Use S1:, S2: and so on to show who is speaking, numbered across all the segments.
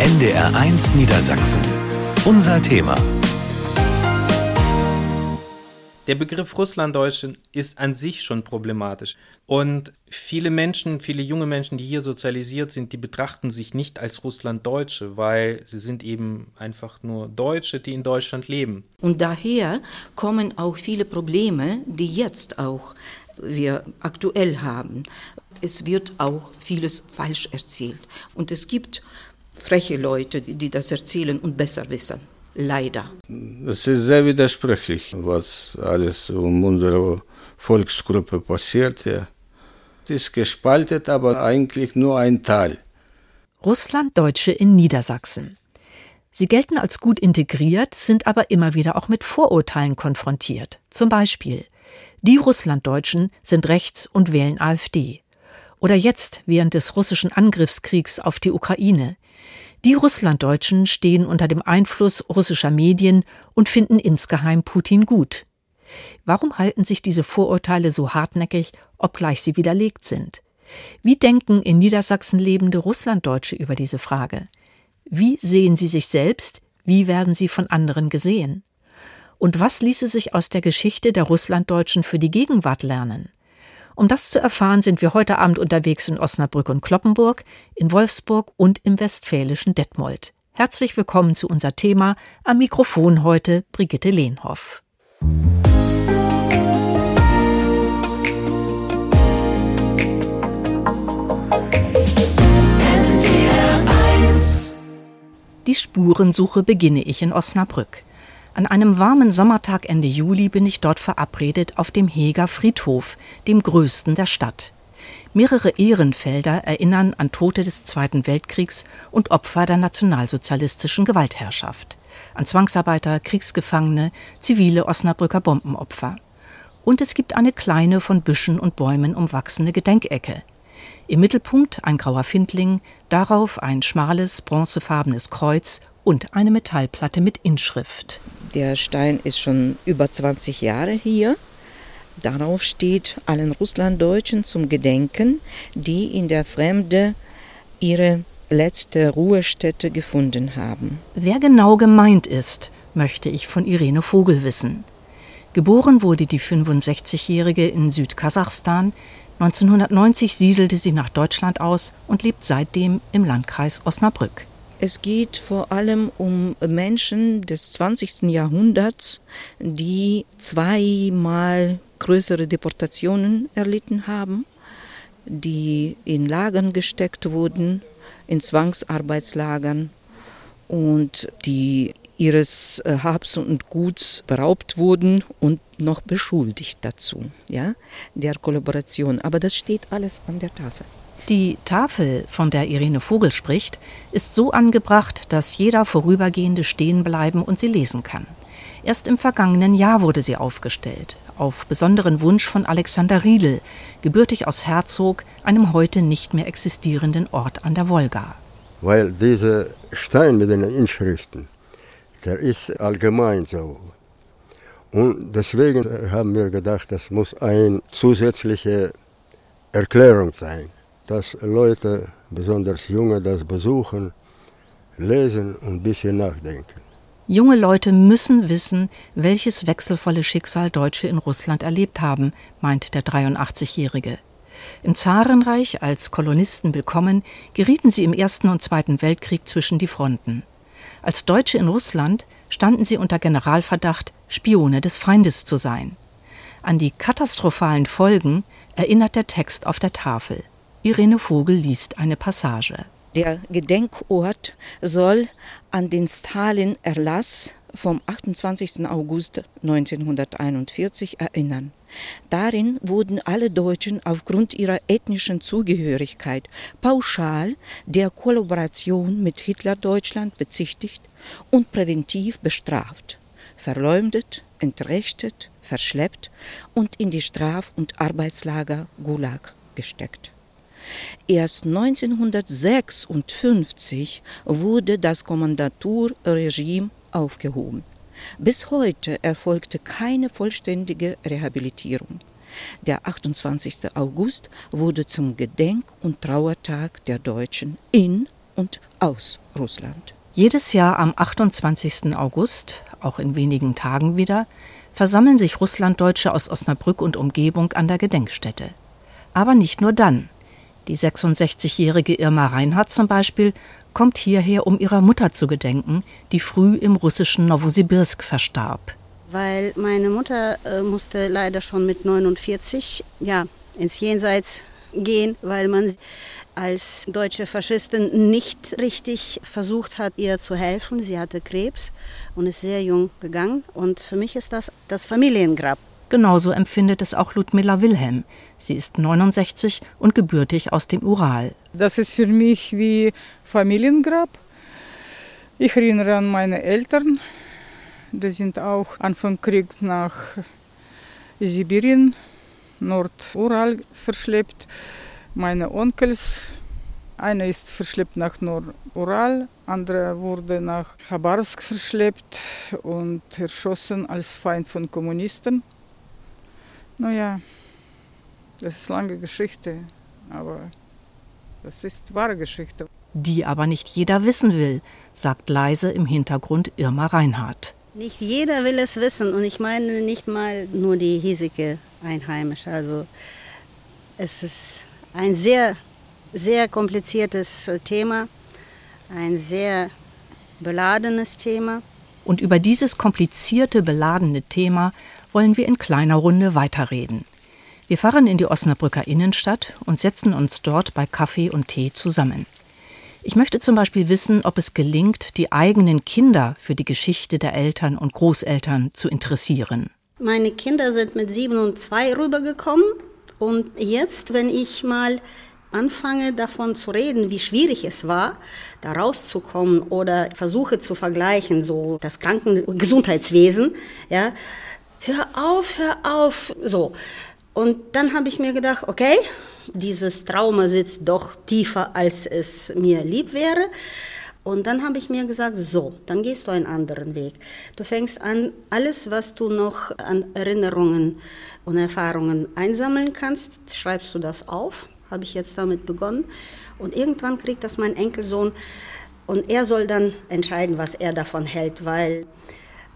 S1: NDR1 Niedersachsen. Unser Thema.
S2: Der Begriff Russlanddeutsche ist an sich schon problematisch. Und viele Menschen, viele junge Menschen, die hier sozialisiert sind, die betrachten sich nicht als Russlanddeutsche, weil sie sind eben einfach nur Deutsche, die in Deutschland leben.
S3: Und daher kommen auch viele Probleme, die jetzt auch wir aktuell haben. Es wird auch vieles falsch erzählt. Und es gibt freche Leute, die das erzählen und besser wissen. Leider.
S4: Es ist sehr widersprüchlich, was alles um unsere Volksgruppe passiert. Ja. Es ist gespalten, aber eigentlich nur ein Teil.
S5: Russlanddeutsche in Niedersachsen. Sie gelten als gut integriert, sind aber immer wieder auch mit Vorurteilen konfrontiert. Zum Beispiel, die Russlanddeutschen sind rechts und wählen AfD. Oder jetzt während des russischen Angriffskriegs auf die Ukraine. Die Russlanddeutschen stehen unter dem Einfluss russischer Medien und finden insgeheim Putin gut. Warum halten sich diese Vorurteile so hartnäckig, obgleich sie widerlegt sind? Wie denken in Niedersachsen lebende Russlanddeutsche über diese Frage? Wie sehen sie sich selbst? Wie werden sie von anderen gesehen? Und was ließe sich aus der Geschichte der Russlanddeutschen für die Gegenwart lernen? Um das zu erfahren, sind wir heute Abend unterwegs in Osnabrück und Kloppenburg, in Wolfsburg und im westfälischen Detmold. Herzlich willkommen zu unser Thema. Am Mikrofon heute Brigitte Lehnhoff. Die Spurensuche beginne ich in Osnabrück. An einem warmen Sommertag Ende Juli bin ich dort verabredet auf dem Heger Friedhof, dem größten der Stadt. Mehrere Ehrenfelder erinnern an Tote des Zweiten Weltkriegs und Opfer der nationalsozialistischen Gewaltherrschaft, an Zwangsarbeiter, Kriegsgefangene, zivile Osnabrücker Bombenopfer. Und es gibt eine kleine, von Büschen und Bäumen umwachsene Gedenkecke. Im Mittelpunkt ein grauer Findling, darauf ein schmales, bronzefarbenes Kreuz und eine Metallplatte mit Inschrift.
S3: Der Stein ist schon über 20 Jahre hier. Darauf steht allen Russlanddeutschen zum Gedenken, die in der Fremde ihre letzte Ruhestätte gefunden haben.
S5: Wer genau gemeint ist, möchte ich von Irene Vogel wissen. Geboren wurde die 65-Jährige in Südkasachstan. 1990 siedelte sie nach Deutschland aus und lebt seitdem im Landkreis Osnabrück.
S3: Es geht vor allem um Menschen des 20. Jahrhunderts, die zweimal größere Deportationen erlitten haben, die in Lagern gesteckt wurden, in Zwangsarbeitslagern und die ihres äh, Habs und Guts beraubt wurden und noch beschuldigt dazu, ja, der Kollaboration. Aber das steht alles an der Tafel.
S5: Die Tafel, von der Irene Vogel spricht, ist so angebracht, dass jeder Vorübergehende stehen bleiben und sie lesen kann. Erst im vergangenen Jahr wurde sie aufgestellt, auf besonderen Wunsch von Alexander Riedel, gebürtig aus Herzog, einem heute nicht mehr existierenden Ort an der Wolga.
S4: Weil dieser Stein mit den Inschriften, der ist allgemein so. Und deswegen haben wir gedacht, das muss eine zusätzliche Erklärung sein dass Leute, besonders Junge, das besuchen, lesen und ein bisschen nachdenken.
S5: Junge Leute müssen wissen, welches wechselvolle Schicksal Deutsche in Russland erlebt haben, meint der 83-Jährige. Im Zarenreich als Kolonisten willkommen, gerieten sie im Ersten und Zweiten Weltkrieg zwischen die Fronten. Als Deutsche in Russland standen sie unter Generalverdacht, Spione des Feindes zu sein. An die katastrophalen Folgen erinnert der Text auf der Tafel. Irene Vogel liest eine Passage.
S3: Der Gedenkort soll an den Stalin-Erlass vom 28. August 1941 erinnern. Darin wurden alle Deutschen aufgrund ihrer ethnischen Zugehörigkeit pauschal der Kollaboration mit Hitler-Deutschland bezichtigt und präventiv bestraft, verleumdet, entrechtet, verschleppt und in die Straf- und Arbeitslager Gulag gesteckt. Erst 1956 wurde das Kommandaturregime aufgehoben. Bis heute erfolgte keine vollständige Rehabilitierung. Der 28. August wurde zum Gedenk- und Trauertag der Deutschen in und aus Russland.
S5: Jedes Jahr am 28. August, auch in wenigen Tagen wieder, versammeln sich Russlanddeutsche aus Osnabrück und Umgebung an der Gedenkstätte. Aber nicht nur dann. Die 66-jährige Irma Reinhardt zum Beispiel kommt hierher, um ihrer Mutter zu gedenken, die früh im russischen Novosibirsk verstarb.
S6: Weil meine Mutter äh, musste leider schon mit 49 ja, ins Jenseits gehen, weil man als deutsche Faschistin nicht richtig versucht hat, ihr zu helfen. Sie hatte Krebs und ist sehr jung gegangen. Und für mich ist das das Familiengrab.
S5: Genauso empfindet es auch Ludmilla Wilhelm. Sie ist 69 und gebürtig aus dem Ural.
S7: Das ist für mich wie Familiengrab. Ich erinnere an meine Eltern. Die sind auch Anfang Krieg nach Sibirien, Nordural verschleppt. Meine Onkels, einer ist verschleppt nach Nordural, andere wurde nach Chabarsk verschleppt und erschossen als Feind von Kommunisten. Naja, das ist lange Geschichte, aber das ist wahre Geschichte.
S5: Die aber nicht jeder wissen will, sagt leise im Hintergrund Irma Reinhardt.
S6: Nicht jeder will es wissen und ich meine nicht mal nur die hiesige Einheimische. Also es ist ein sehr, sehr kompliziertes äh, Thema, ein sehr beladenes Thema.
S5: Und über dieses komplizierte, beladene Thema wollen wir in kleiner Runde weiterreden. Wir fahren in die Osnabrücker Innenstadt und setzen uns dort bei Kaffee und Tee zusammen. Ich möchte zum Beispiel wissen, ob es gelingt, die eigenen Kinder für die Geschichte der Eltern und Großeltern zu interessieren.
S6: Meine Kinder sind mit sieben und zwei rübergekommen und jetzt, wenn ich mal anfange davon zu reden, wie schwierig es war, da rauszukommen oder versuche zu vergleichen, so das Krankengesundheitswesen, ja, hör auf, hör auf, so. Und dann habe ich mir gedacht, okay, dieses Trauma sitzt doch tiefer, als es mir lieb wäre. Und dann habe ich mir gesagt, so, dann gehst du einen anderen Weg. Du fängst an, alles, was du noch an Erinnerungen und Erfahrungen einsammeln kannst, schreibst du das auf. Habe ich jetzt damit begonnen. Und irgendwann kriegt das mein Enkelsohn und er soll dann entscheiden, was er davon hält, weil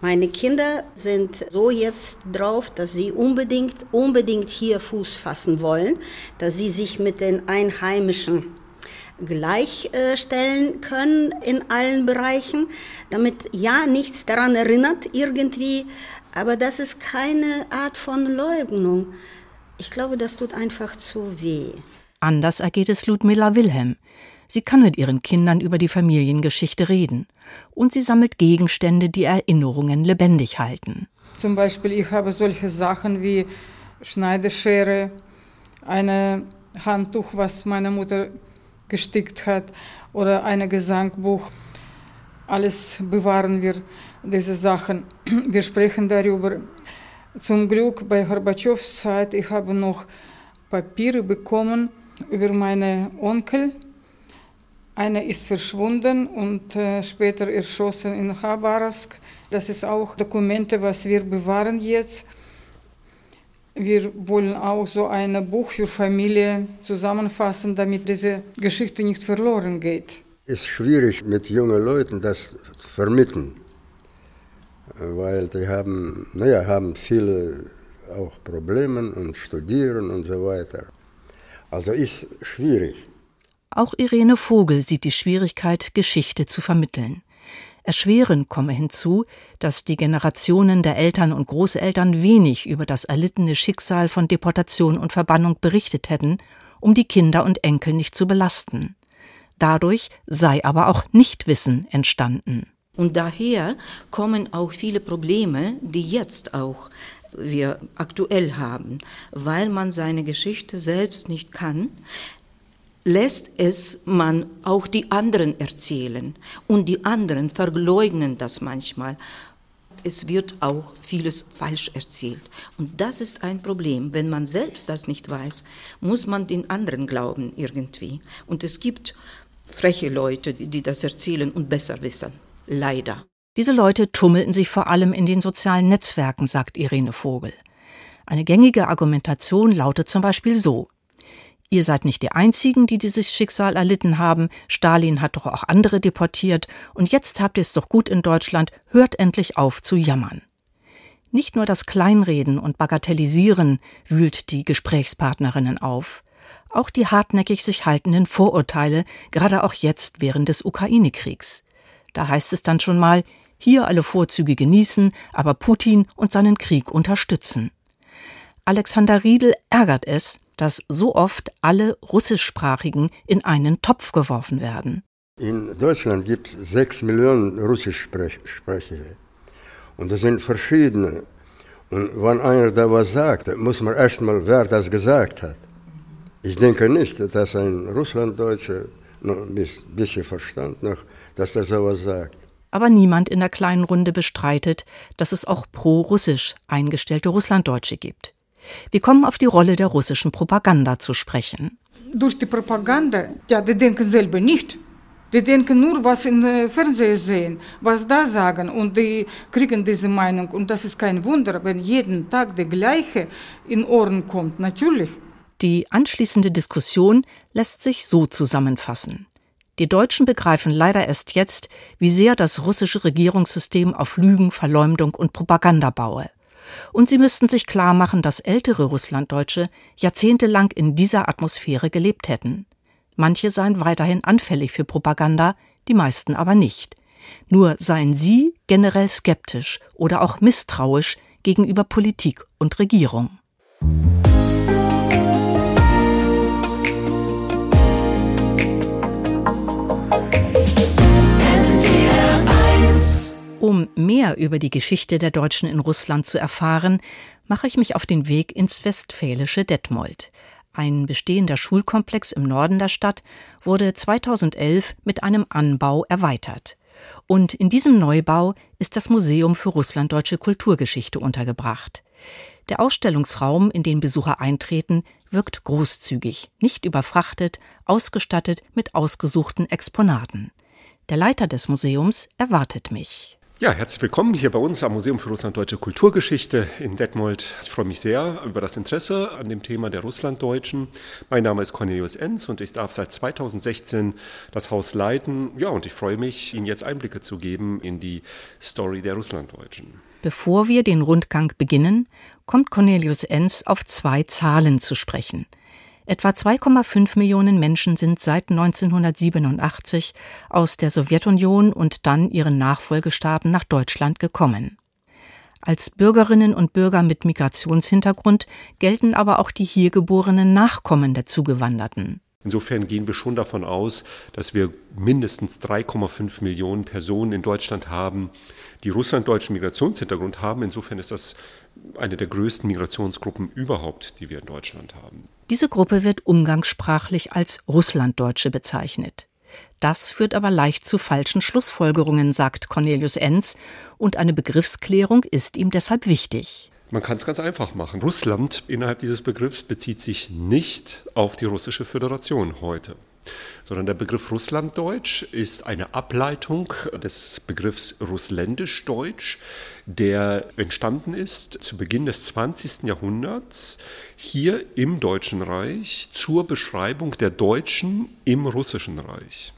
S6: meine Kinder sind so jetzt drauf, dass sie unbedingt, unbedingt hier Fuß fassen wollen, dass sie sich mit den Einheimischen gleichstellen können in allen Bereichen, damit ja nichts daran erinnert irgendwie, aber das ist keine Art von Leugnung. Ich glaube, das tut einfach zu weh.
S5: Anders ergeht es Ludmilla Wilhelm. Sie kann mit ihren Kindern über die Familiengeschichte reden. Und sie sammelt Gegenstände, die Erinnerungen lebendig halten.
S7: Zum Beispiel, ich habe solche Sachen wie Schneideschere, ein Handtuch, was meine Mutter gestickt hat, oder ein Gesangbuch. Alles bewahren wir, diese Sachen. Wir sprechen darüber. Zum Glück bei Gorbatschows Zeit, ich habe noch Papiere bekommen über meine Onkel einer ist verschwunden und äh, später erschossen in Khabarovsk. Das ist auch Dokumente, was wir bewahren jetzt. Wir wollen auch so ein Buch für Familie zusammenfassen, damit diese Geschichte nicht verloren geht.
S4: Es ist schwierig mit jungen Leuten das zu vermitteln, weil die haben, naja, haben viele auch Probleme und studieren und so weiter. Also ist schwierig.
S5: Auch Irene Vogel sieht die Schwierigkeit, Geschichte zu vermitteln. Erschwerend komme hinzu, dass die Generationen der Eltern und Großeltern wenig über das erlittene Schicksal von Deportation und Verbannung berichtet hätten, um die Kinder und Enkel nicht zu belasten. Dadurch sei aber auch Nichtwissen entstanden.
S3: Und daher kommen auch viele Probleme, die jetzt auch wir aktuell haben, weil man seine Geschichte selbst nicht kann, lässt es man auch die anderen erzählen und die anderen verleugnen das manchmal. Es wird auch vieles falsch erzählt. Und das ist ein Problem. Wenn man selbst das nicht weiß, muss man den anderen glauben irgendwie. Und es gibt freche Leute, die das erzählen und besser wissen. Leider.
S5: Diese Leute tummelten sich vor allem in den sozialen Netzwerken, sagt Irene Vogel. Eine gängige Argumentation lautet zum Beispiel so Ihr seid nicht die Einzigen, die dieses Schicksal erlitten haben. Stalin hat doch auch andere deportiert. Und jetzt habt ihr es doch gut in Deutschland. Hört endlich auf zu jammern. Nicht nur das Kleinreden und Bagatellisieren wühlt die Gesprächspartnerinnen auf. Auch die hartnäckig sich haltenden Vorurteile, gerade auch jetzt während des Ukraine-Kriegs. Da heißt es dann schon mal, hier alle Vorzüge genießen, aber Putin und seinen Krieg unterstützen. Alexander Riedel ärgert es, dass so oft alle Russischsprachigen in einen Topf geworfen werden.
S4: In Deutschland gibt es sechs Millionen Russischsprechende. Und das sind verschiedene. Und wenn einer da was sagt, muss man erstmal, wer das gesagt hat. Ich denke nicht, dass ein Russlanddeutscher noch ein bisschen Verstand noch, dass er sowas sagt.
S5: Aber niemand in der kleinen Runde bestreitet, dass es auch pro-russisch eingestellte Russlanddeutsche gibt. Wir kommen auf die Rolle der russischen Propaganda zu sprechen.
S7: Durch die Propaganda, ja, die denken selber nicht. Die denken nur, was im Fernsehen sehen, was da sagen und die kriegen diese Meinung. Und das ist kein Wunder, wenn jeden Tag der gleiche in Ohren kommt, natürlich.
S5: Die anschließende Diskussion lässt sich so zusammenfassen. Die Deutschen begreifen leider erst jetzt, wie sehr das russische Regierungssystem auf Lügen, Verleumdung und Propaganda baue. Und sie müssten sich klar machen, dass ältere Russlanddeutsche jahrzehntelang in dieser Atmosphäre gelebt hätten. Manche seien weiterhin anfällig für Propaganda, die meisten aber nicht. Nur seien sie generell skeptisch oder auch misstrauisch gegenüber Politik und Regierung. Um mehr über die Geschichte der Deutschen in Russland zu erfahren, mache ich mich auf den Weg ins westfälische Detmold. Ein bestehender Schulkomplex im Norden der Stadt wurde 2011 mit einem Anbau erweitert. Und in diesem Neubau ist das Museum für russlanddeutsche Kulturgeschichte untergebracht. Der Ausstellungsraum, in den Besucher eintreten, wirkt großzügig, nicht überfrachtet, ausgestattet mit ausgesuchten Exponaten. Der Leiter des Museums erwartet mich.
S8: Ja, herzlich willkommen hier bei uns am Museum für Russlanddeutsche Kulturgeschichte in Detmold. Ich freue mich sehr über das Interesse an dem Thema der Russlanddeutschen. Mein Name ist Cornelius Enz und ich darf seit 2016 das Haus leiten. Ja, und ich freue mich, Ihnen jetzt Einblicke zu geben in die Story der Russlanddeutschen.
S5: Bevor wir den Rundgang beginnen, kommt Cornelius Enz auf zwei Zahlen zu sprechen – Etwa 2,5 Millionen Menschen sind seit 1987 aus der Sowjetunion und dann ihren Nachfolgestaaten nach Deutschland gekommen. Als Bürgerinnen und Bürger mit Migrationshintergrund gelten aber auch die hier geborenen Nachkommen der Zugewanderten.
S8: Insofern gehen wir schon davon aus, dass wir mindestens 3,5 Millionen Personen in Deutschland haben, die russlanddeutschen Migrationshintergrund haben. Insofern ist das eine der größten Migrationsgruppen überhaupt, die wir in Deutschland haben.
S5: Diese Gruppe wird umgangssprachlich als Russlanddeutsche bezeichnet. Das führt aber leicht zu falschen Schlussfolgerungen, sagt Cornelius Enz, und eine Begriffsklärung ist ihm deshalb wichtig.
S8: Man kann es ganz einfach machen. Russland innerhalb dieses Begriffs bezieht sich nicht auf die russische Föderation heute sondern der Begriff Russlanddeutsch ist eine Ableitung des Begriffs Russländischdeutsch, der entstanden ist zu Beginn des 20. Jahrhunderts hier im Deutschen Reich zur Beschreibung der Deutschen im Russischen Reich.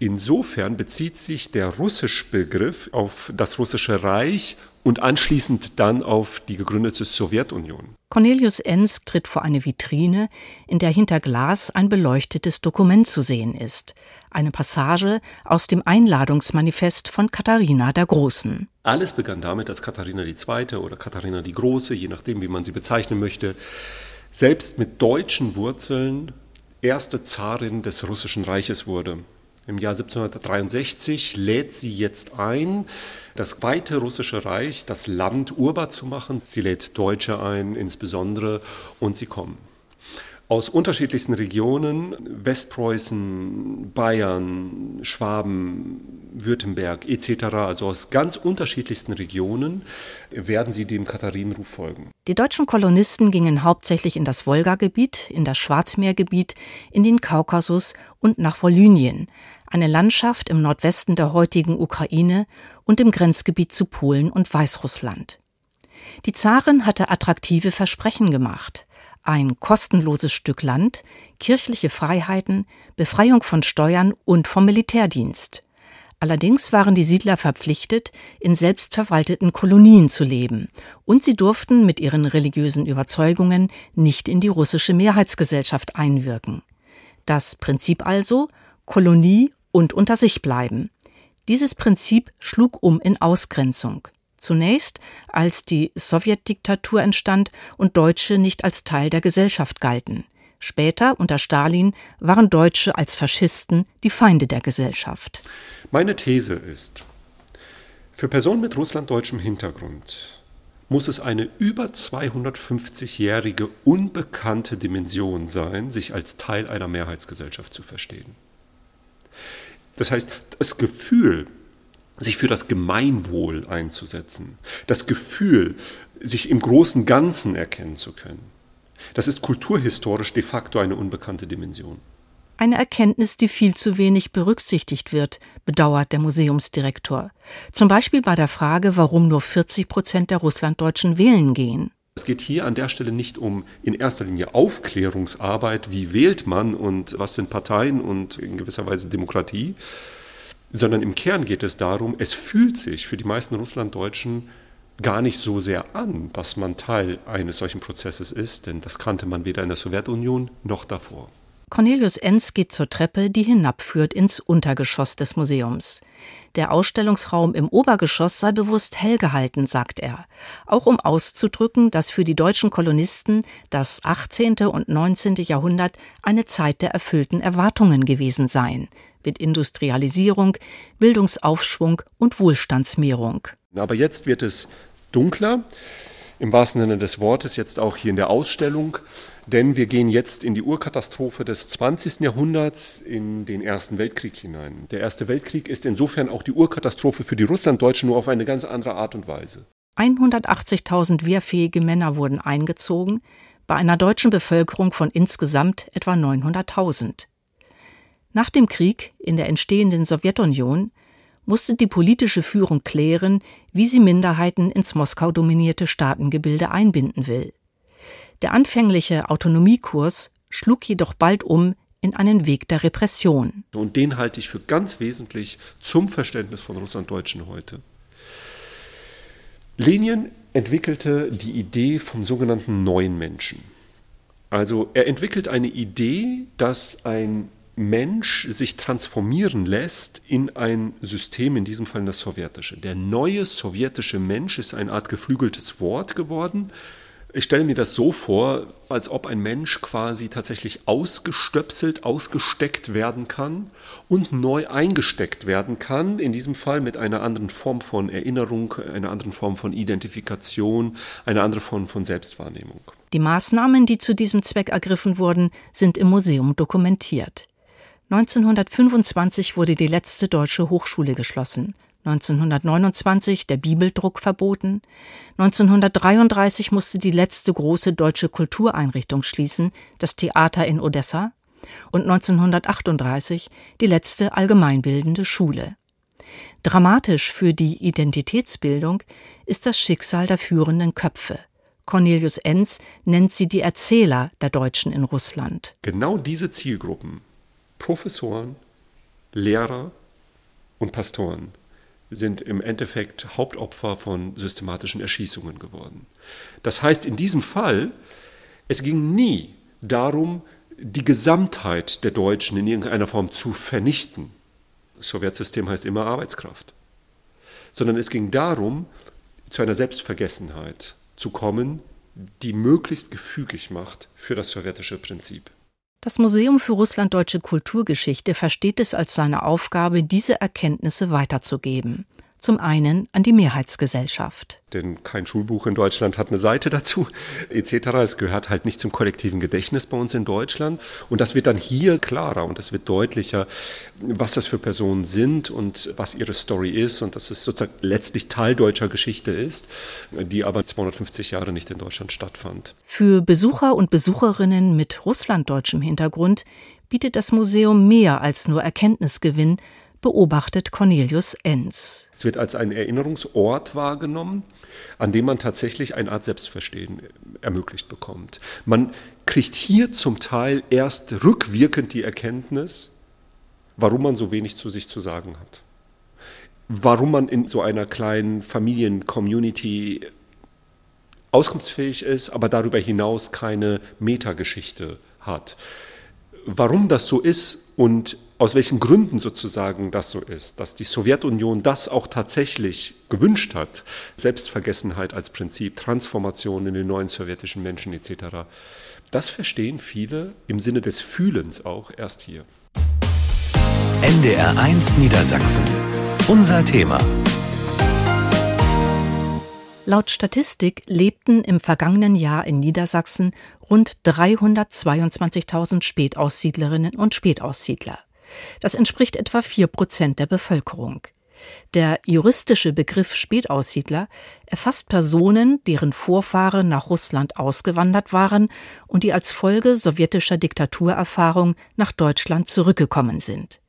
S8: Insofern bezieht sich der Russisch-Begriff auf das Russische Reich und anschließend dann auf die gegründete Sowjetunion.
S5: Cornelius Enz tritt vor eine Vitrine, in der hinter Glas ein beleuchtetes Dokument zu sehen ist. Eine Passage aus dem Einladungsmanifest von Katharina der Großen.
S8: Alles begann damit, dass Katharina II. oder Katharina die Große, je nachdem, wie man sie bezeichnen möchte, selbst mit deutschen Wurzeln erste Zarin des Russischen Reiches wurde. Im Jahr 1763 lädt sie jetzt ein, das weite russische Reich, das Land urbar zu machen. Sie lädt Deutsche ein, insbesondere, und sie kommen aus unterschiedlichsten Regionen, Westpreußen, Bayern, Schwaben, Württemberg etc., also aus ganz unterschiedlichsten Regionen, werden sie dem Katharinenruf folgen.
S5: Die deutschen Kolonisten gingen hauptsächlich in das Wolgagebiet, in das Schwarzmeergebiet, in den Kaukasus und nach Volynien, eine Landschaft im Nordwesten der heutigen Ukraine und im Grenzgebiet zu Polen und Weißrussland. Die Zarin hatte attraktive Versprechen gemacht. ein kostenloses Stück Land, kirchliche Freiheiten, Befreiung von Steuern und vom Militärdienst. Allerdings waren die Siedler verpflichtet, in selbstverwalteten Kolonien zu leben, und sie durften mit ihren religiösen Überzeugungen nicht in die russische Mehrheitsgesellschaft einwirken. Das Prinzip also Kolonie und unter sich bleiben. Dieses Prinzip schlug um in Ausgrenzung. Zunächst, als die Sowjetdiktatur entstand und Deutsche nicht als Teil der Gesellschaft galten. Später, unter Stalin, waren Deutsche als Faschisten die Feinde der Gesellschaft.
S8: Meine These ist, für Personen mit russlanddeutschem Hintergrund muss es eine über 250-jährige unbekannte Dimension sein, sich als Teil einer Mehrheitsgesellschaft zu verstehen. Das heißt, das Gefühl, sich für das Gemeinwohl einzusetzen, das Gefühl, sich im großen Ganzen erkennen zu können, das ist kulturhistorisch de facto eine unbekannte Dimension.
S5: Eine Erkenntnis, die viel zu wenig berücksichtigt wird, bedauert der Museumsdirektor. Zum Beispiel bei der Frage, warum nur 40 Prozent der Russlanddeutschen wählen gehen.
S8: Es geht hier an der Stelle nicht um in erster Linie Aufklärungsarbeit, wie wählt man und was sind Parteien und in gewisser Weise Demokratie, sondern im Kern geht es darum, es fühlt sich für die meisten Russlanddeutschen gar nicht so sehr an, dass man Teil eines solchen Prozesses ist, denn das kannte man weder in der Sowjetunion noch davor.
S5: Cornelius Enz geht zur Treppe, die hinabführt ins Untergeschoss des Museums. Der Ausstellungsraum im Obergeschoss sei bewusst hell gehalten, sagt er, auch um auszudrücken, dass für die deutschen Kolonisten das 18. und 19. Jahrhundert eine Zeit der erfüllten Erwartungen gewesen seien, mit Industrialisierung, Bildungsaufschwung und Wohlstandsmehrung.
S8: Aber jetzt wird es dunkler, im wahrsten Sinne des Wortes, jetzt auch hier in der Ausstellung, denn wir gehen jetzt in die Urkatastrophe des 20. Jahrhunderts, in den Ersten Weltkrieg hinein. Der Erste Weltkrieg ist insofern auch die Urkatastrophe für die Russlanddeutschen, nur auf eine ganz andere Art und Weise.
S5: 180.000 wehrfähige Männer wurden eingezogen, bei einer deutschen Bevölkerung von insgesamt etwa 900.000. Nach dem Krieg in der entstehenden Sowjetunion musste die politische Führung klären, wie sie Minderheiten ins Moskau dominierte Staatengebilde einbinden will. Der anfängliche Autonomiekurs schlug jedoch bald um in einen Weg der Repression.
S8: Und den halte ich für ganz wesentlich zum Verständnis von Russlanddeutschen heute. Lenin entwickelte die Idee vom sogenannten neuen Menschen. Also er entwickelt eine Idee, dass ein Mensch sich transformieren lässt in ein System, in diesem Fall das sowjetische. Der neue sowjetische Mensch ist eine Art geflügeltes Wort geworden. Ich stelle mir das so vor, als ob ein Mensch quasi tatsächlich ausgestöpselt, ausgesteckt werden kann und neu eingesteckt werden kann, in diesem Fall mit einer anderen Form von Erinnerung, einer anderen Form von Identifikation, einer anderen Form von Selbstwahrnehmung.
S5: Die Maßnahmen, die zu diesem Zweck ergriffen wurden, sind im Museum dokumentiert. 1925 wurde die letzte deutsche Hochschule geschlossen, 1929 der Bibeldruck verboten, 1933 musste die letzte große deutsche Kultureinrichtung schließen, das Theater in Odessa, und 1938 die letzte allgemeinbildende Schule. Dramatisch für die Identitätsbildung ist das Schicksal der führenden Köpfe. Cornelius Enz nennt sie die Erzähler der Deutschen in Russland.
S8: Genau diese Zielgruppen Professoren, Lehrer und Pastoren sind im Endeffekt Hauptopfer von systematischen Erschießungen geworden. Das heißt, in diesem Fall, es ging nie darum, die Gesamtheit der Deutschen in irgendeiner Form zu vernichten. Das Sowjetsystem heißt immer Arbeitskraft. Sondern es ging darum, zu einer Selbstvergessenheit zu kommen, die möglichst gefügig macht für das sowjetische Prinzip.
S5: Das Museum für russlanddeutsche Kulturgeschichte versteht es als seine Aufgabe, diese Erkenntnisse weiterzugeben. Zum einen an die Mehrheitsgesellschaft.
S8: Denn kein Schulbuch in Deutschland hat eine Seite dazu, etc. Es gehört halt nicht zum kollektiven Gedächtnis bei uns in Deutschland. Und das wird dann hier klarer und es wird deutlicher, was das für Personen sind und was ihre Story ist und dass es sozusagen letztlich Teil deutscher Geschichte ist, die aber 250 Jahre nicht in Deutschland stattfand.
S5: Für Besucher und Besucherinnen mit russlanddeutschem Hintergrund bietet das Museum mehr als nur Erkenntnisgewinn, beobachtet Cornelius Enz.
S8: Es wird als ein Erinnerungsort wahrgenommen, an dem man tatsächlich eine Art Selbstverstehen ermöglicht bekommt. Man kriegt hier zum Teil erst rückwirkend die Erkenntnis, warum man so wenig zu sich zu sagen hat. Warum man in so einer kleinen Familien-Community auskunftsfähig ist, aber darüber hinaus keine Metageschichte hat. Warum das so ist und aus welchen Gründen sozusagen das so ist, dass die Sowjetunion das auch tatsächlich gewünscht hat, Selbstvergessenheit als Prinzip, Transformation in den neuen sowjetischen Menschen etc., das verstehen viele im Sinne des Fühlens auch erst hier.
S1: NDR 1 Niedersachsen. Unser Thema.
S5: Laut Statistik lebten im vergangenen Jahr in Niedersachsen rund 322.000 Spätaussiedlerinnen und Spätaussiedler. Das entspricht etwa vier Prozent der Bevölkerung. Der juristische Begriff Spätaussiedler erfasst Personen, deren Vorfahren nach Russland ausgewandert waren und die als Folge sowjetischer Diktaturerfahrung nach Deutschland zurückgekommen sind.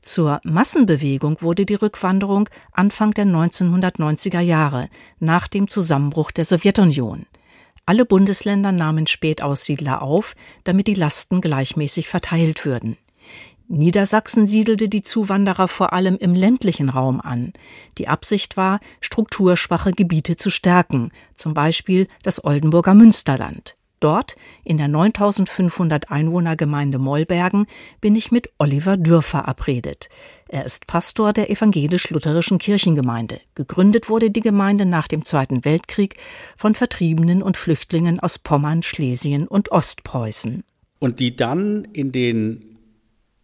S5: Zur Massenbewegung wurde die Rückwanderung Anfang der 1990er Jahre nach dem Zusammenbruch der Sowjetunion. Alle Bundesländer nahmen Spätaussiedler auf, damit die Lasten gleichmäßig verteilt würden. Niedersachsen siedelte die Zuwanderer vor allem im ländlichen Raum an. Die Absicht war, strukturschwache Gebiete zu stärken, zum Beispiel das Oldenburger Münsterland. Dort, in der 9500 Einwohnergemeinde Mollbergen, bin ich mit Oliver Dürr verabredet. Er ist Pastor der evangelisch-lutherischen Kirchengemeinde. Gegründet wurde die Gemeinde nach dem Zweiten Weltkrieg von Vertriebenen und Flüchtlingen aus Pommern, Schlesien und Ostpreußen.
S9: Und die dann in den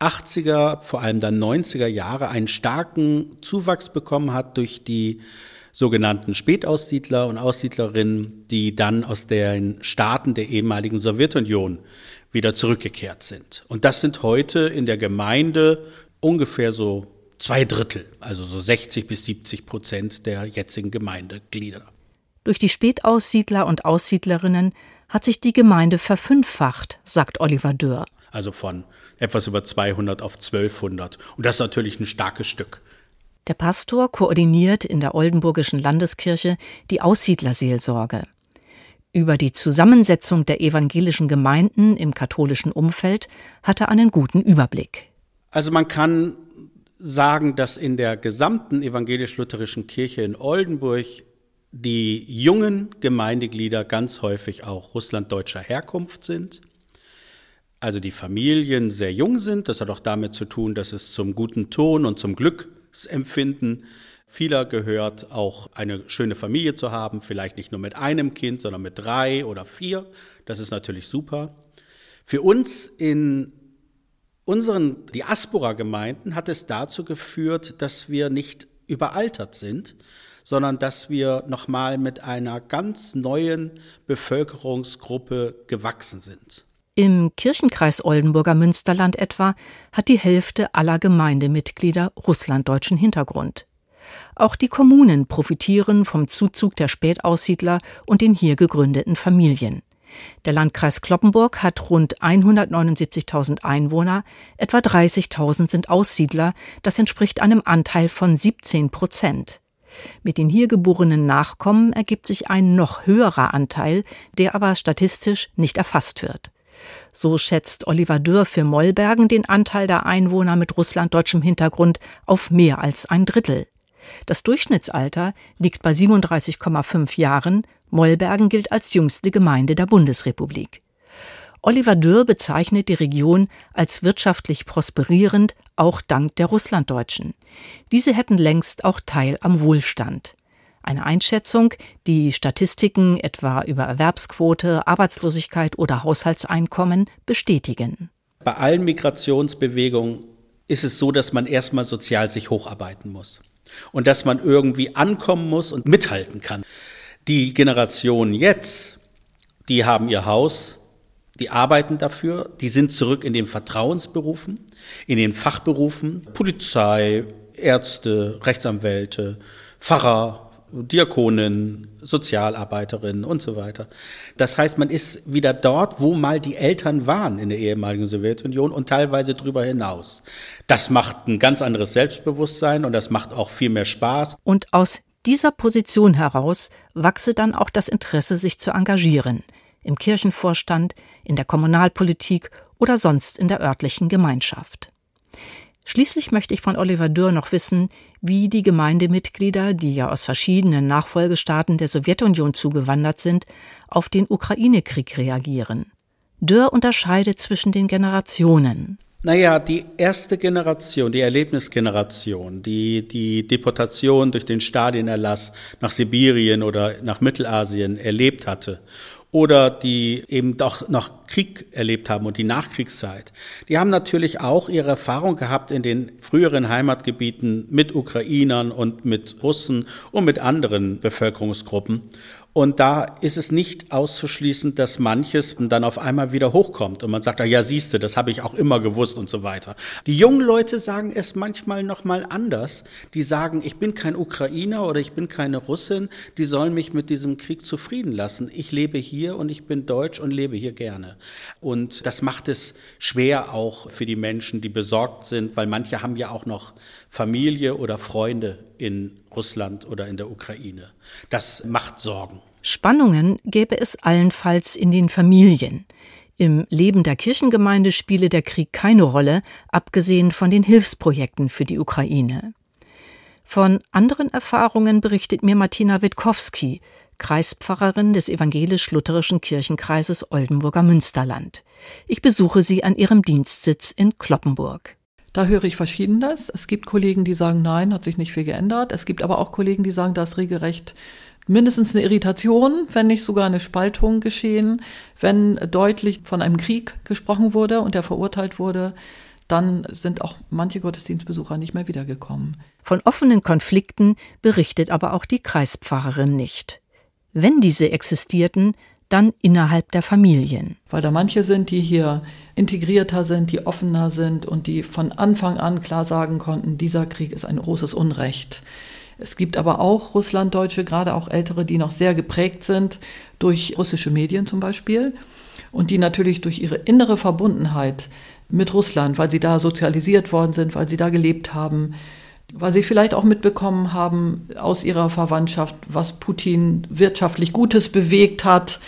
S9: 80er, vor allem dann 90er Jahre einen starken Zuwachs bekommen hat durch die sogenannten Spätaussiedler und Aussiedlerinnen, die dann aus den Staaten der ehemaligen Sowjetunion wieder zurückgekehrt sind. Und das sind heute in der Gemeinde ungefähr so zwei Drittel, also so 60 bis 70 Prozent der jetzigen Gemeindeglieder.
S5: Durch die Spätaussiedler und Aussiedlerinnen hat sich die Gemeinde verfünffacht, sagt Oliver Dürr.
S9: Also von etwas über 200 auf 1200. Und das ist natürlich ein starkes Stück.
S5: Der Pastor koordiniert in der Oldenburgischen Landeskirche die Aussiedlerseelsorge. Über die Zusammensetzung der evangelischen Gemeinden im katholischen Umfeld hat er einen guten Überblick.
S9: Also man kann sagen, dass in der gesamten evangelisch-lutherischen Kirche in Oldenburg die jungen Gemeindeglieder ganz häufig auch russlanddeutscher Herkunft sind. Also die Familien sehr jung sind. Das hat auch damit zu tun, dass es zum guten Ton und zum Glück Empfinden vieler gehört, auch eine schöne Familie zu haben, vielleicht nicht nur mit einem Kind, sondern mit drei oder vier. Das ist natürlich super. Für uns in unseren Diaspora-Gemeinden hat es dazu geführt, dass wir nicht überaltert sind, sondern dass wir nochmal mit einer ganz neuen Bevölkerungsgruppe gewachsen sind.
S5: Im Kirchenkreis Oldenburger Münsterland etwa hat die Hälfte aller Gemeindemitglieder russlanddeutschen Hintergrund. Auch die Kommunen profitieren vom Zuzug der Spätaussiedler und den hier gegründeten Familien. Der Landkreis Kloppenburg hat rund 179.000 Einwohner, etwa 30.000 sind Aussiedler, das entspricht einem Anteil von 17 Prozent. Mit den hier geborenen Nachkommen ergibt sich ein noch höherer Anteil, der aber statistisch nicht erfasst wird. So schätzt Oliver Dürr für Mollbergen den Anteil der Einwohner mit russlanddeutschem Hintergrund auf mehr als ein Drittel. Das Durchschnittsalter liegt bei 37,5 Jahren. Mollbergen gilt als jüngste Gemeinde der Bundesrepublik. Oliver Dürr bezeichnet die Region als wirtschaftlich prosperierend, auch dank der Russlanddeutschen. Diese hätten längst auch Teil am Wohlstand. Eine Einschätzung, die Statistiken etwa über Erwerbsquote, Arbeitslosigkeit oder Haushaltseinkommen bestätigen.
S9: Bei allen Migrationsbewegungen ist es so, dass man erstmal sozial sich hocharbeiten muss und dass man irgendwie ankommen muss und mithalten kann. Die Generation jetzt, die haben ihr Haus, die arbeiten dafür, die sind zurück in den Vertrauensberufen, in den Fachberufen, Polizei, Ärzte, Rechtsanwälte, Pfarrer, Diakonin, Sozialarbeiterin und so weiter. Das heißt, man ist wieder dort, wo mal die Eltern waren in der ehemaligen Sowjetunion und teilweise darüber hinaus. Das macht ein ganz anderes Selbstbewusstsein und das macht auch viel mehr Spaß.
S5: Und aus dieser Position heraus wachse dann auch das Interesse, sich zu engagieren. Im Kirchenvorstand, in der Kommunalpolitik oder sonst in der örtlichen Gemeinschaft. Schließlich möchte ich von Oliver Dürr noch wissen, wie die Gemeindemitglieder, die ja aus verschiedenen Nachfolgestaaten der Sowjetunion zugewandert sind, auf den Ukraine-Krieg reagieren. Dürr unterscheidet zwischen den Generationen.
S9: Naja, die erste Generation, die Erlebnisgeneration, die die Deportation durch den Stadienerlass nach Sibirien oder nach Mittelasien erlebt hatte oder die eben doch noch Krieg erlebt haben und die Nachkriegszeit, die haben natürlich auch ihre Erfahrung gehabt in den früheren Heimatgebieten mit Ukrainern und mit Russen und mit anderen Bevölkerungsgruppen. Und da ist es nicht auszuschließen, dass manches dann auf einmal wieder hochkommt und man sagt, ah ja, siehste, das habe ich auch immer gewusst und so weiter. Die jungen Leute sagen es manchmal noch mal anders. Die sagen, ich bin kein Ukrainer oder ich bin keine Russin, die sollen mich mit diesem Krieg zufrieden lassen. Ich lebe hier und ich bin deutsch und lebe hier gerne. Und das macht es schwer auch für die Menschen, die besorgt sind, weil manche haben ja auch noch Familie oder Freunde in Russland oder in der Ukraine. Das macht Sorgen.
S5: Spannungen gäbe es allenfalls in den Familien. Im Leben der Kirchengemeinde spiele der Krieg keine Rolle, abgesehen von den Hilfsprojekten für die Ukraine. Von anderen Erfahrungen berichtet mir Martina Witkowski, Kreispfarrerin des evangelisch-lutherischen Kirchenkreises Oldenburger Münsterland. Ich besuche sie an ihrem Dienstsitz in Kloppenburg.
S10: Da höre ich Verschiedenes. Es gibt Kollegen, die sagen, nein, hat sich nicht viel geändert. Es gibt aber auch Kollegen, die sagen, da ist regelrecht mindestens eine Irritation, wenn nicht sogar eine Spaltung geschehen, wenn deutlich von einem Krieg gesprochen wurde und der verurteilt wurde, dann sind auch manche Gottesdienstbesucher nicht mehr wiedergekommen.
S5: Von offenen Konflikten berichtet aber auch die Kreispfarrerin nicht. Wenn diese existierten, dann innerhalb der Familien.
S10: Weil da manche sind, die hier integrierter sind, die offener sind und die von Anfang an klar sagen konnten, dieser Krieg ist ein großes Unrecht. Es gibt aber auch Russlanddeutsche, gerade auch ältere, die noch sehr geprägt sind durch russische Medien zum Beispiel und die natürlich durch ihre innere Verbundenheit mit Russland, weil sie da sozialisiert worden sind, weil sie da gelebt haben, weil sie vielleicht auch mitbekommen haben aus ihrer Verwandtschaft, was Putin wirtschaftlich Gutes bewegt hat,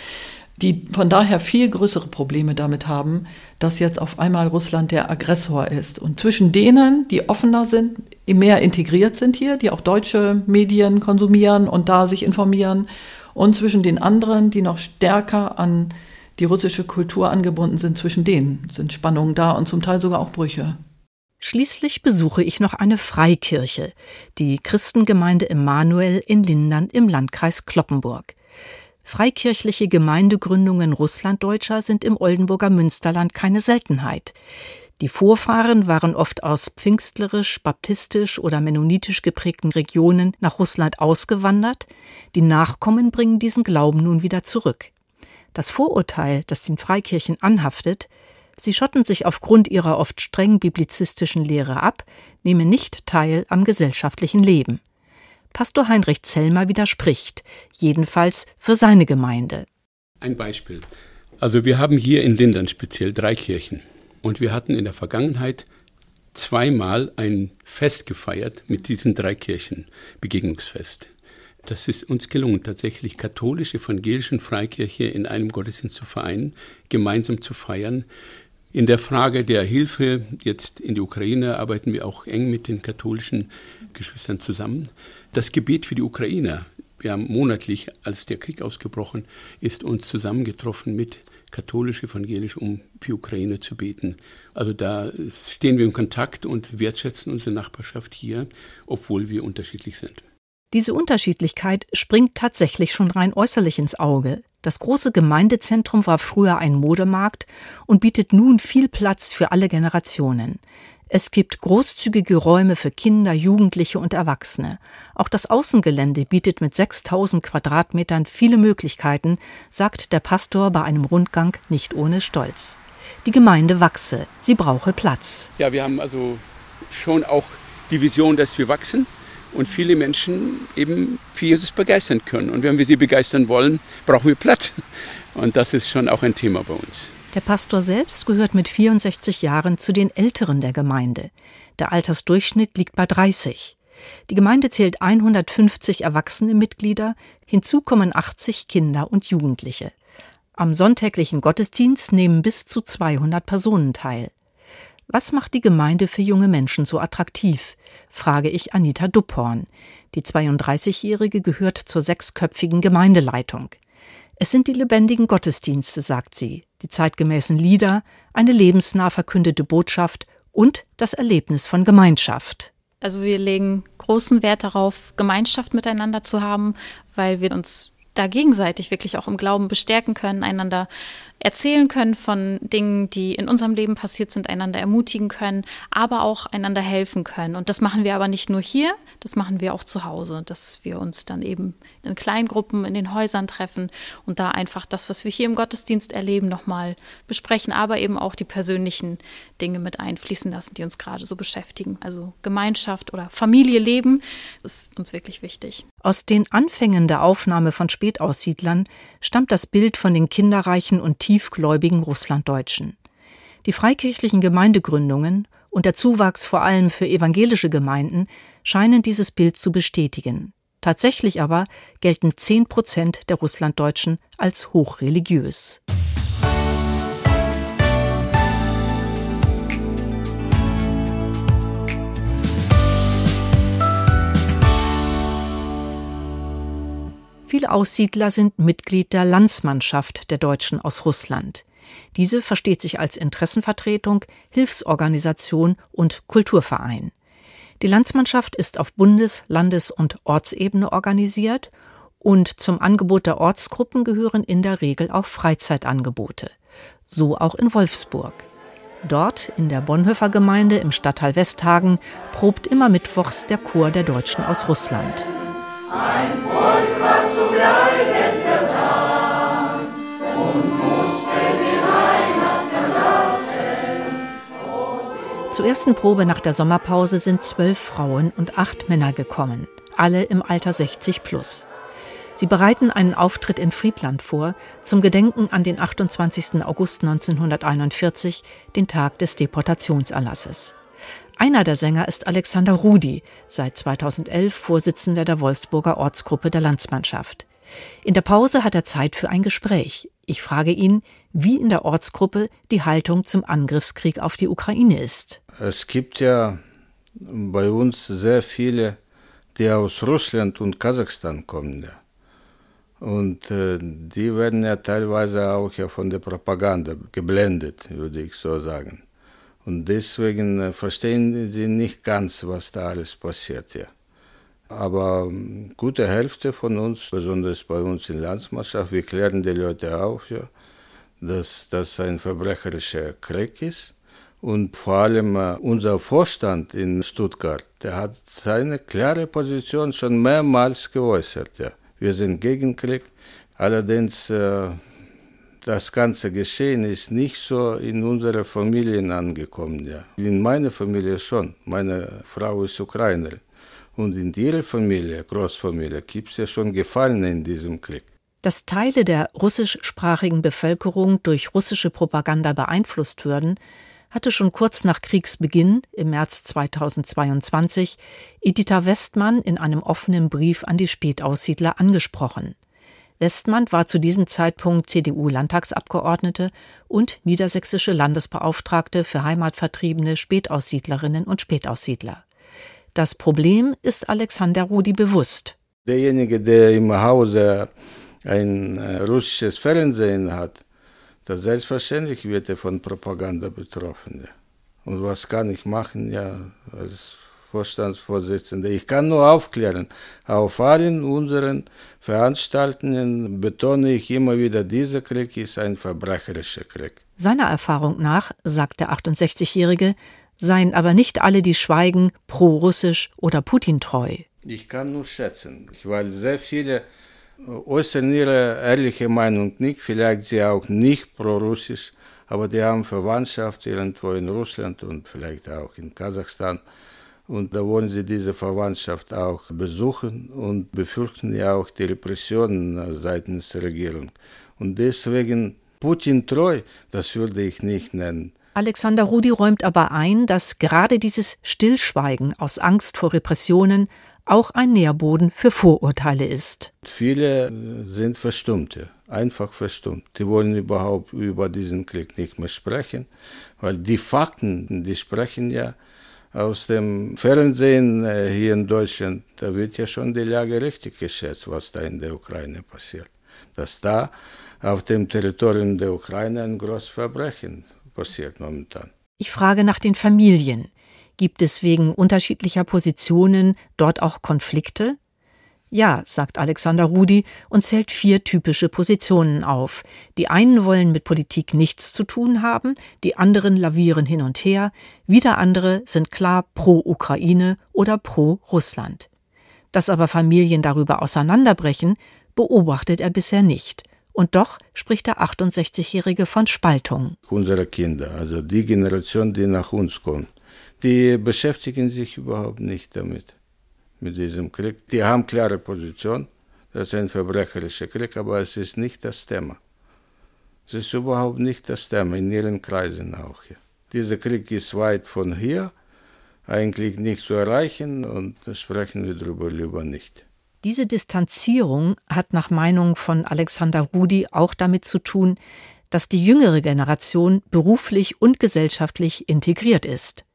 S10: die von daher viel größere Probleme damit haben, dass jetzt auf einmal Russland der Aggressor ist. Und zwischen denen, die offener sind, mehr integriert sind hier, die auch deutsche Medien konsumieren und da sich informieren, und zwischen den anderen, die noch stärker an die russische Kultur angebunden sind, zwischen denen sind Spannungen da und zum Teil sogar auch Brüche.
S5: Schließlich besuche ich noch eine Freikirche, die Christengemeinde Emanuel in Lindern im Landkreis Kloppenburg. Freikirchliche Gemeindegründungen Russlanddeutscher sind im Oldenburger Münsterland keine Seltenheit. Die Vorfahren waren oft aus pfingstlerisch, baptistisch oder mennonitisch geprägten Regionen nach Russland ausgewandert, die Nachkommen bringen diesen Glauben nun wieder zurück. Das Vorurteil, das den Freikirchen anhaftet, Sie schotten sich aufgrund ihrer oft streng biblizistischen Lehre ab, nehmen nicht teil am gesellschaftlichen Leben. Pastor Heinrich Zellmer widerspricht, jedenfalls für seine Gemeinde.
S11: Ein Beispiel. Also wir haben hier in Lindern speziell drei Kirchen. Und wir hatten in der Vergangenheit zweimal ein Fest gefeiert mit diesen drei Kirchen, Begegnungsfest. Das ist uns gelungen, tatsächlich katholische, evangelische Freikirche in einem Gottesdienst zu vereinen, gemeinsam zu feiern. In der Frage der Hilfe jetzt in die Ukraine arbeiten wir auch eng mit den katholischen Geschwistern zusammen. Das Gebet für die Ukrainer, wir haben monatlich, als der Krieg ausgebrochen ist, uns zusammengetroffen mit katholisch, evangelisch, um für Ukraine zu beten. Also da stehen wir in Kontakt und wertschätzen unsere Nachbarschaft hier, obwohl wir unterschiedlich sind.
S5: Diese Unterschiedlichkeit springt tatsächlich schon rein äußerlich ins Auge. Das große Gemeindezentrum war früher ein Modemarkt und bietet nun viel Platz für alle Generationen. Es gibt großzügige Räume für Kinder, Jugendliche und Erwachsene. Auch das Außengelände bietet mit 6000 Quadratmetern viele Möglichkeiten, sagt der Pastor bei einem Rundgang nicht ohne Stolz. Die Gemeinde wachse, sie brauche Platz.
S11: Ja, wir haben also schon auch die Vision, dass wir wachsen und viele Menschen eben für Jesus begeistern können. Und wenn wir sie begeistern wollen, brauchen wir Platz. Und das ist schon auch ein Thema bei uns.
S5: Der Pastor selbst gehört mit 64 Jahren zu den Älteren der Gemeinde. Der Altersdurchschnitt liegt bei 30. Die Gemeinde zählt 150 erwachsene Mitglieder, hinzu kommen 80 Kinder und Jugendliche. Am sonntäglichen Gottesdienst nehmen bis zu 200 Personen teil. Was macht die Gemeinde für junge Menschen so attraktiv? Frage ich Anita Dupphorn. Die 32-Jährige gehört zur sechsköpfigen Gemeindeleitung. Es sind die lebendigen Gottesdienste, sagt sie, die zeitgemäßen Lieder, eine lebensnah verkündete Botschaft und das Erlebnis von Gemeinschaft.
S12: Also wir legen großen Wert darauf, Gemeinschaft miteinander zu haben, weil wir uns da gegenseitig wirklich auch im Glauben bestärken können, einander erzählen können von Dingen, die in unserem Leben passiert sind, einander ermutigen können, aber auch einander helfen können. Und das machen wir aber nicht nur hier, das machen wir auch zu Hause, dass wir uns dann eben in Kleingruppen in den Häusern treffen und da einfach das, was wir hier im Gottesdienst erleben, nochmal besprechen, aber eben auch die persönlichen Dinge mit einfließen lassen, die uns gerade so beschäftigen. Also Gemeinschaft oder Familie leben ist uns wirklich wichtig.
S5: Aus den Anfängen der Aufnahme von Spätaussiedlern stammt das Bild von den kinderreichen und tiefgläubigen Russlanddeutschen. Die freikirchlichen Gemeindegründungen und der Zuwachs vor allem für evangelische Gemeinden scheinen dieses Bild zu bestätigen. Tatsächlich aber gelten 10 Prozent der Russlanddeutschen als hochreligiös. Viele Aussiedler sind Mitglied der Landsmannschaft der Deutschen aus Russland. Diese versteht sich als Interessenvertretung, Hilfsorganisation und Kulturverein. Die Landsmannschaft ist auf Bundes-, Landes- und Ortsebene organisiert und zum Angebot der Ortsgruppen gehören in der Regel auch Freizeitangebote. So auch in Wolfsburg. Dort, in der Bonhoeffer Gemeinde im Stadtteil Westhagen, probt immer mittwochs der Chor der Deutschen aus Russland. Ein Volk Zur ersten Probe nach der Sommerpause sind zwölf Frauen und acht Männer gekommen, alle im Alter 60 plus. Sie bereiten einen Auftritt in Friedland vor, zum Gedenken an den 28. August 1941, den Tag des Deportationserlasses. Einer der Sänger ist Alexander Rudi, seit 2011 Vorsitzender der Wolfsburger Ortsgruppe der Landsmannschaft. In der Pause hat er Zeit für ein Gespräch. Ich frage ihn, wie in der Ortsgruppe die Haltung zum Angriffskrieg auf die Ukraine ist.
S13: Es gibt ja bei uns sehr viele, die aus Russland und Kasachstan kommen. Ja. Und äh, die werden ja teilweise auch ja von der Propaganda geblendet, würde ich so sagen. Und deswegen äh, verstehen sie nicht ganz, was da alles passiert. Ja. Aber ähm, gute Hälfte von uns, besonders bei uns in Landsmannschaft, wir klären die Leute auf, ja, dass das ein verbrecherischer Krieg ist. Und vor allem äh, unser Vorstand in Stuttgart, der hat seine klare Position schon mehrmals geäußert. Ja. Wir sind gegen Krieg. Allerdings äh, das ganze Geschehen ist nicht so in unsere Familien angekommen. Ja. In meiner Familie schon. Meine Frau ist Ukrainerin. Und in ihrer Familie, Großfamilie, gibt es ja schon Gefallene in diesem Krieg.
S5: Dass Teile der russischsprachigen Bevölkerung durch russische Propaganda beeinflusst würden, hatte schon kurz nach Kriegsbeginn im März 2022 Editha Westmann in einem offenen Brief an die Spätaussiedler angesprochen. Westmann war zu diesem Zeitpunkt CDU-Landtagsabgeordnete und niedersächsische Landesbeauftragte für heimatvertriebene Spätaussiedlerinnen und Spätaussiedler. Das Problem ist Alexander Rudi bewusst.
S13: Derjenige, der im Hause ein äh, russisches Fernsehen hat, das selbstverständlich wird er von Propaganda betroffen. Und was kann ich machen? Ja, als Vorstandsvorsitzender. Ich kann nur aufklären. Auf allen unseren Veranstaltungen betone ich immer wieder, dieser Krieg ist ein verbrecherischer Krieg.
S5: Seiner Erfahrung nach, sagt der 68-Jährige, seien aber nicht alle, die schweigen, pro-russisch oder Putin treu.
S13: Ich kann nur schätzen, weil sehr viele äußern ihre ehrliche Meinung nicht, vielleicht sie auch nicht pro-russisch, aber die haben Verwandtschaft irgendwo in Russland und vielleicht auch in Kasachstan. Und da wollen sie diese Verwandtschaft auch besuchen und befürchten ja auch die Repressionen seitens der Regierung. Und deswegen Putin treu, das würde ich nicht nennen.
S5: Alexander Rudi räumt aber ein, dass gerade dieses Stillschweigen aus Angst vor Repressionen auch ein Nährboden für Vorurteile ist.
S13: Viele sind Verstummte, einfach verstummt. Die wollen überhaupt über diesen Krieg nicht mehr sprechen, weil die Fakten, die sprechen ja aus dem Fernsehen äh, hier in Deutschland, da wird ja schon die Lage richtig geschätzt, was da in der Ukraine passiert. Dass da auf dem Territorium der Ukraine ein großes Verbrechen passiert momentan.
S5: Ich frage nach den Familien. Gibt es wegen unterschiedlicher Positionen dort auch Konflikte? Ja, sagt Alexander Rudi und zählt vier typische Positionen auf. Die einen wollen mit Politik nichts zu tun haben, die anderen lavieren hin und her, wieder andere sind klar pro Ukraine oder pro Russland. Dass aber Familien darüber auseinanderbrechen, beobachtet er bisher nicht. Und doch spricht der 68-Jährige von Spaltung.
S13: Unsere Kinder, also die Generation, die nach uns kommt, die beschäftigen sich überhaupt nicht damit, mit diesem Krieg. Die haben klare Position, das ist ein verbrecherischer Krieg, aber es ist nicht das Thema. Es ist überhaupt nicht das Thema, in ihren Kreisen auch. Ja. Dieser Krieg ist weit von hier, eigentlich nicht zu erreichen und da sprechen wir darüber lieber nicht.
S5: Diese Distanzierung hat nach Meinung von Alexander Rudi auch damit zu tun, dass die jüngere Generation beruflich und gesellschaftlich integriert ist.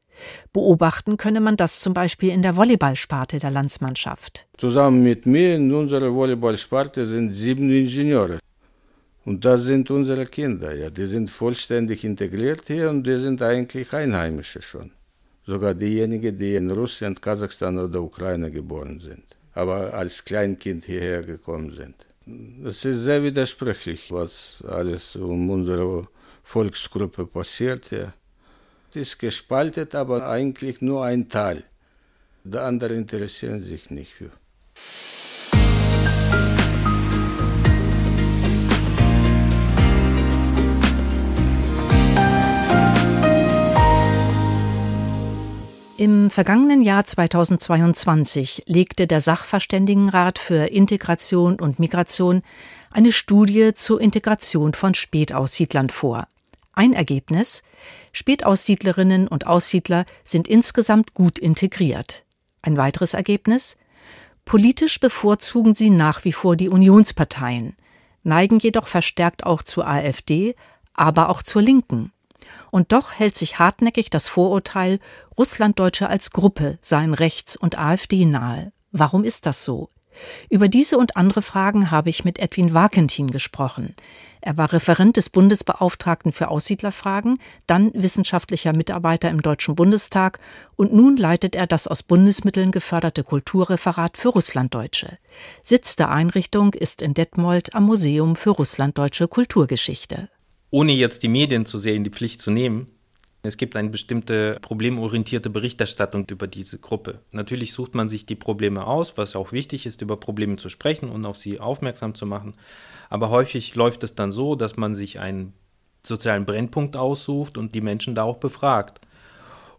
S5: Beobachten könne man das zum Beispiel in der Volleyballsparte der Landsmannschaft.
S13: Zusammen mit mir in unserer Volleyballsparte sind sieben Ingenieure. Und das sind unsere Kinder, ja. Die sind vollständig integriert hier und die sind eigentlich Einheimische schon. Sogar diejenigen, die in Russland, Kasachstan oder Ukraine geboren sind, aber als Kleinkind hierher gekommen sind. Es ist sehr widersprüchlich, was alles um unsere Volksgruppe passiert. Ja ist gespalten, aber eigentlich nur ein Teil. Die anderen interessieren sich nicht für.
S5: Im vergangenen Jahr 2022 legte der Sachverständigenrat für Integration und Migration eine Studie zur Integration von Spätaussiedlern vor. Ein Ergebnis Spätaussiedlerinnen und Aussiedler sind insgesamt gut integriert. Ein weiteres Ergebnis Politisch bevorzugen sie nach wie vor die Unionsparteien, neigen jedoch verstärkt auch zur AfD, aber auch zur Linken. Und doch hält sich hartnäckig das Vorurteil, Russlanddeutsche als Gruppe seien rechts und AfD nahe. Warum ist das so? Über diese und andere Fragen habe ich mit Edwin Wakentin gesprochen. Er war Referent des Bundesbeauftragten für Aussiedlerfragen, dann wissenschaftlicher Mitarbeiter im Deutschen Bundestag und nun leitet er das aus Bundesmitteln geförderte Kulturreferat für Russlanddeutsche. Sitz der Einrichtung ist in Detmold am Museum für Russlanddeutsche Kulturgeschichte.
S2: Ohne jetzt die Medien zu sehr in die Pflicht zu nehmen, es gibt eine bestimmte problemorientierte Berichterstattung über diese Gruppe. Natürlich sucht man sich die Probleme aus, was auch wichtig ist, über Probleme zu sprechen und auf sie aufmerksam zu machen. Aber häufig läuft es dann so, dass man sich einen sozialen Brennpunkt aussucht und die Menschen da auch befragt.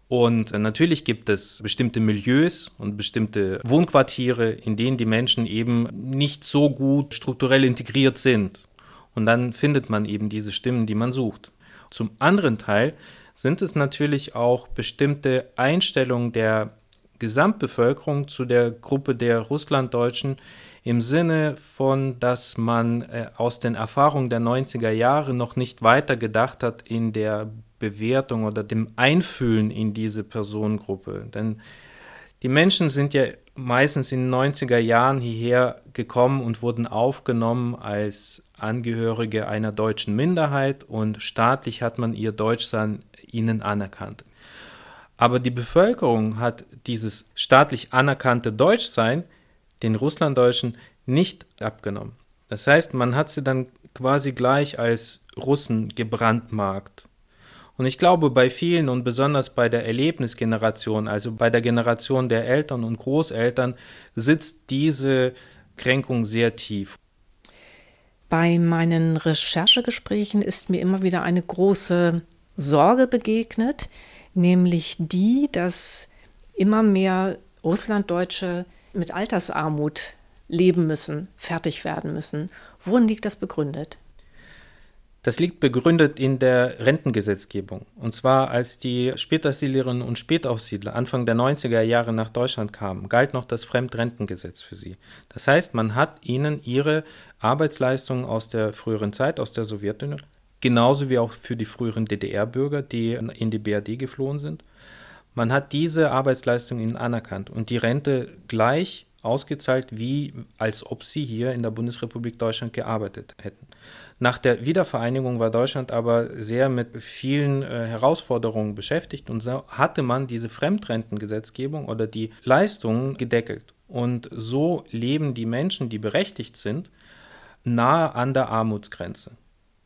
S2: Und natürlich gibt es bestimmte Milieus und bestimmte Wohnquartiere, in denen die Menschen eben nicht so gut strukturell integriert sind. Und dann findet man eben diese Stimmen, die man sucht. Zum anderen Teil sind es natürlich auch bestimmte Einstellungen der Gesamtbevölkerung zu der Gruppe der Russlanddeutschen im Sinne von, dass man äh, aus den Erfahrungen der 90er Jahre noch nicht weiter gedacht hat in der Bewertung oder dem Einfühlen in diese Personengruppe. Denn die Menschen sind ja meistens in den 90er Jahren hierher gekommen und wurden aufgenommen als Angehörige einer deutschen Minderheit und staatlich hat man ihr Deutschsein ihnen anerkannt. Aber die Bevölkerung hat dieses staatlich anerkannte Deutschsein den Russlanddeutschen nicht abgenommen. Das heißt, man hat sie dann quasi gleich als Russen gebrandmarkt. Und ich glaube, bei vielen und besonders bei der Erlebnisgeneration, also bei der Generation der Eltern und Großeltern, sitzt diese Kränkung sehr tief.
S5: Bei meinen Recherchegesprächen ist mir immer wieder eine große Sorge begegnet, nämlich die, dass immer mehr Russlanddeutsche mit Altersarmut leben müssen, fertig werden müssen. Worin liegt das begründet?
S2: Das liegt begründet in der Rentengesetzgebung. Und zwar, als die Spätaussiedlerinnen und Spätaussiedler Anfang der 90er Jahre nach Deutschland kamen, galt noch das Fremdrentengesetz für sie. Das heißt, man hat ihnen ihre Arbeitsleistungen aus der früheren Zeit, aus der Sowjetunion, genauso wie auch für die früheren DDR-Bürger, die in die BRD geflohen sind, man hat diese Arbeitsleistung ihnen anerkannt und die Rente gleich ausgezahlt, wie als ob sie hier in der Bundesrepublik Deutschland gearbeitet hätten. Nach der Wiedervereinigung war Deutschland aber sehr mit vielen äh, Herausforderungen beschäftigt und so hatte man diese Fremdrentengesetzgebung oder die Leistungen gedeckelt. Und so leben die Menschen, die berechtigt sind, nahe an der Armutsgrenze.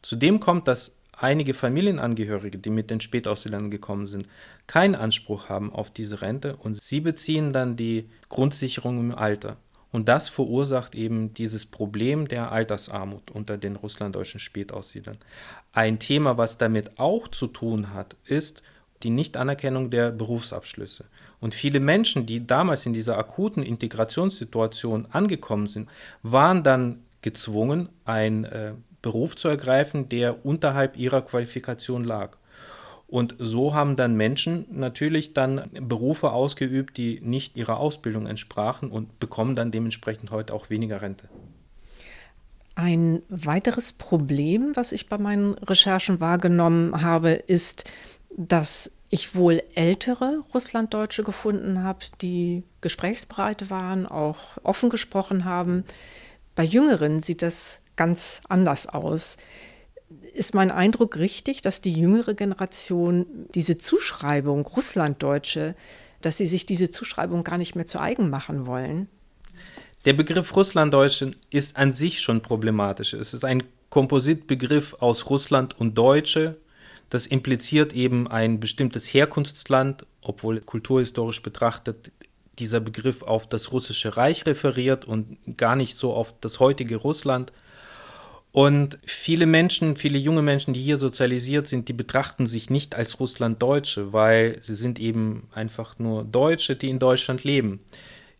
S2: Zudem kommt, dass einige Familienangehörige, die mit den Spätaussiedlern gekommen sind, keinen Anspruch haben auf diese Rente und sie beziehen dann die Grundsicherung im Alter. Und das verursacht eben dieses Problem der Altersarmut unter den russlanddeutschen Spätaussiedlern. Ein Thema, was damit auch zu tun hat, ist die Nichtanerkennung der Berufsabschlüsse. Und viele Menschen, die damals in dieser akuten Integrationssituation angekommen sind, waren dann gezwungen, einen äh, Beruf zu ergreifen, der unterhalb ihrer Qualifikation lag. Und so haben dann Menschen natürlich dann Berufe ausgeübt, die nicht ihrer Ausbildung entsprachen und bekommen dann dementsprechend heute auch weniger Rente.
S5: Ein weiteres Problem, was ich bei meinen Recherchen wahrgenommen habe, ist, dass ich wohl ältere Russlanddeutsche gefunden habe, die gesprächsbereit waren, auch offen gesprochen haben. Bei Jüngeren sieht das ganz anders aus. Ist mein Eindruck richtig, dass die jüngere Generation diese Zuschreibung Russlanddeutsche, dass sie sich diese Zuschreibung gar nicht mehr zu eigen machen wollen?
S2: Der Begriff Russlanddeutsche ist an sich schon problematisch. Es ist ein Kompositbegriff aus Russland und Deutsche. Das impliziert eben ein bestimmtes Herkunftsland, obwohl kulturhistorisch betrachtet dieser Begriff auf das russische Reich referiert und gar nicht so auf das heutige Russland. Und viele Menschen, viele junge Menschen, die hier sozialisiert sind, die betrachten sich nicht als Russlanddeutsche, weil sie sind eben einfach nur Deutsche, die in Deutschland leben.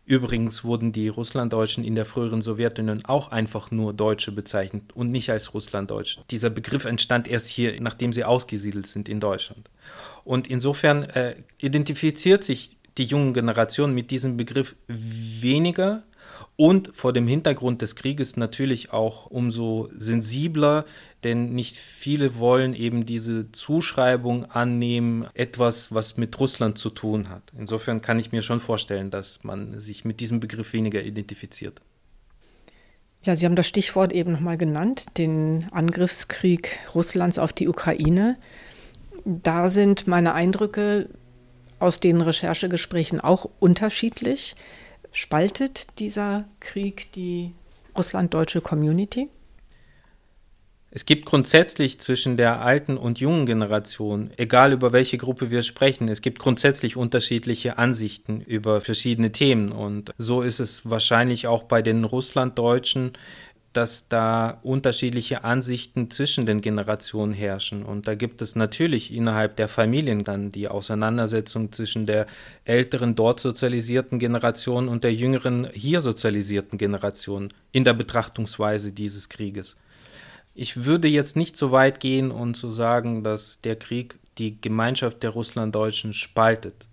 S2: Übrigens wurden die Russlanddeutschen in der früheren Sowjetunion auch einfach nur Deutsche bezeichnet und nicht als Russlanddeutsche. Dieser Begriff entstand erst hier, nachdem sie ausgesiedelt sind in Deutschland. Und insofern äh, identifiziert sich die junge Generation mit diesem Begriff weniger und vor dem Hintergrund des Krieges natürlich auch umso sensibler, denn nicht viele wollen eben diese Zuschreibung annehmen, etwas, was mit Russland zu tun hat. Insofern kann ich mir schon vorstellen, dass man sich mit diesem Begriff weniger identifiziert.
S5: Ja, Sie haben das Stichwort eben nochmal genannt, den Angriffskrieg Russlands auf die Ukraine. Da sind meine Eindrücke aus den Recherchegesprächen auch unterschiedlich. Spaltet dieser Krieg die russlanddeutsche Community?
S2: Es gibt grundsätzlich zwischen der alten und jungen Generation, egal über welche Gruppe wir sprechen, es gibt grundsätzlich unterschiedliche Ansichten über verschiedene Themen. Und so ist es wahrscheinlich auch bei den Russlanddeutschen dass da unterschiedliche Ansichten zwischen den Generationen herrschen. Und da gibt es natürlich innerhalb der Familien dann die Auseinandersetzung zwischen der älteren dort sozialisierten Generation und der jüngeren hier sozialisierten Generation in der Betrachtungsweise dieses Krieges. Ich würde jetzt nicht so weit gehen und zu sagen, dass der Krieg die Gemeinschaft der Russlanddeutschen spaltet.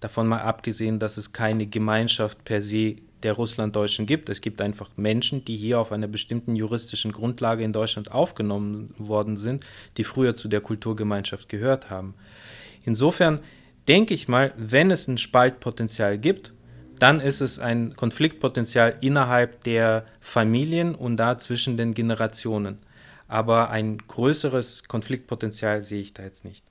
S2: Davon mal abgesehen, dass es keine Gemeinschaft per se der Russlanddeutschen gibt. Es gibt einfach Menschen, die hier auf einer bestimmten juristischen Grundlage in Deutschland aufgenommen worden sind, die früher zu der Kulturgemeinschaft gehört haben. Insofern denke ich mal, wenn es ein Spaltpotenzial gibt, dann ist es ein Konfliktpotenzial innerhalb der Familien und da zwischen den Generationen. Aber ein größeres Konfliktpotenzial sehe ich da jetzt nicht.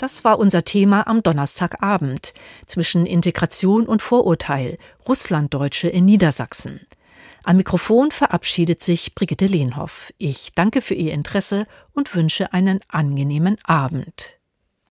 S5: Das war unser Thema am Donnerstagabend zwischen Integration und Vorurteil Russlanddeutsche in Niedersachsen. Am Mikrofon verabschiedet sich Brigitte Lehnhoff. Ich danke für Ihr Interesse und wünsche einen angenehmen Abend.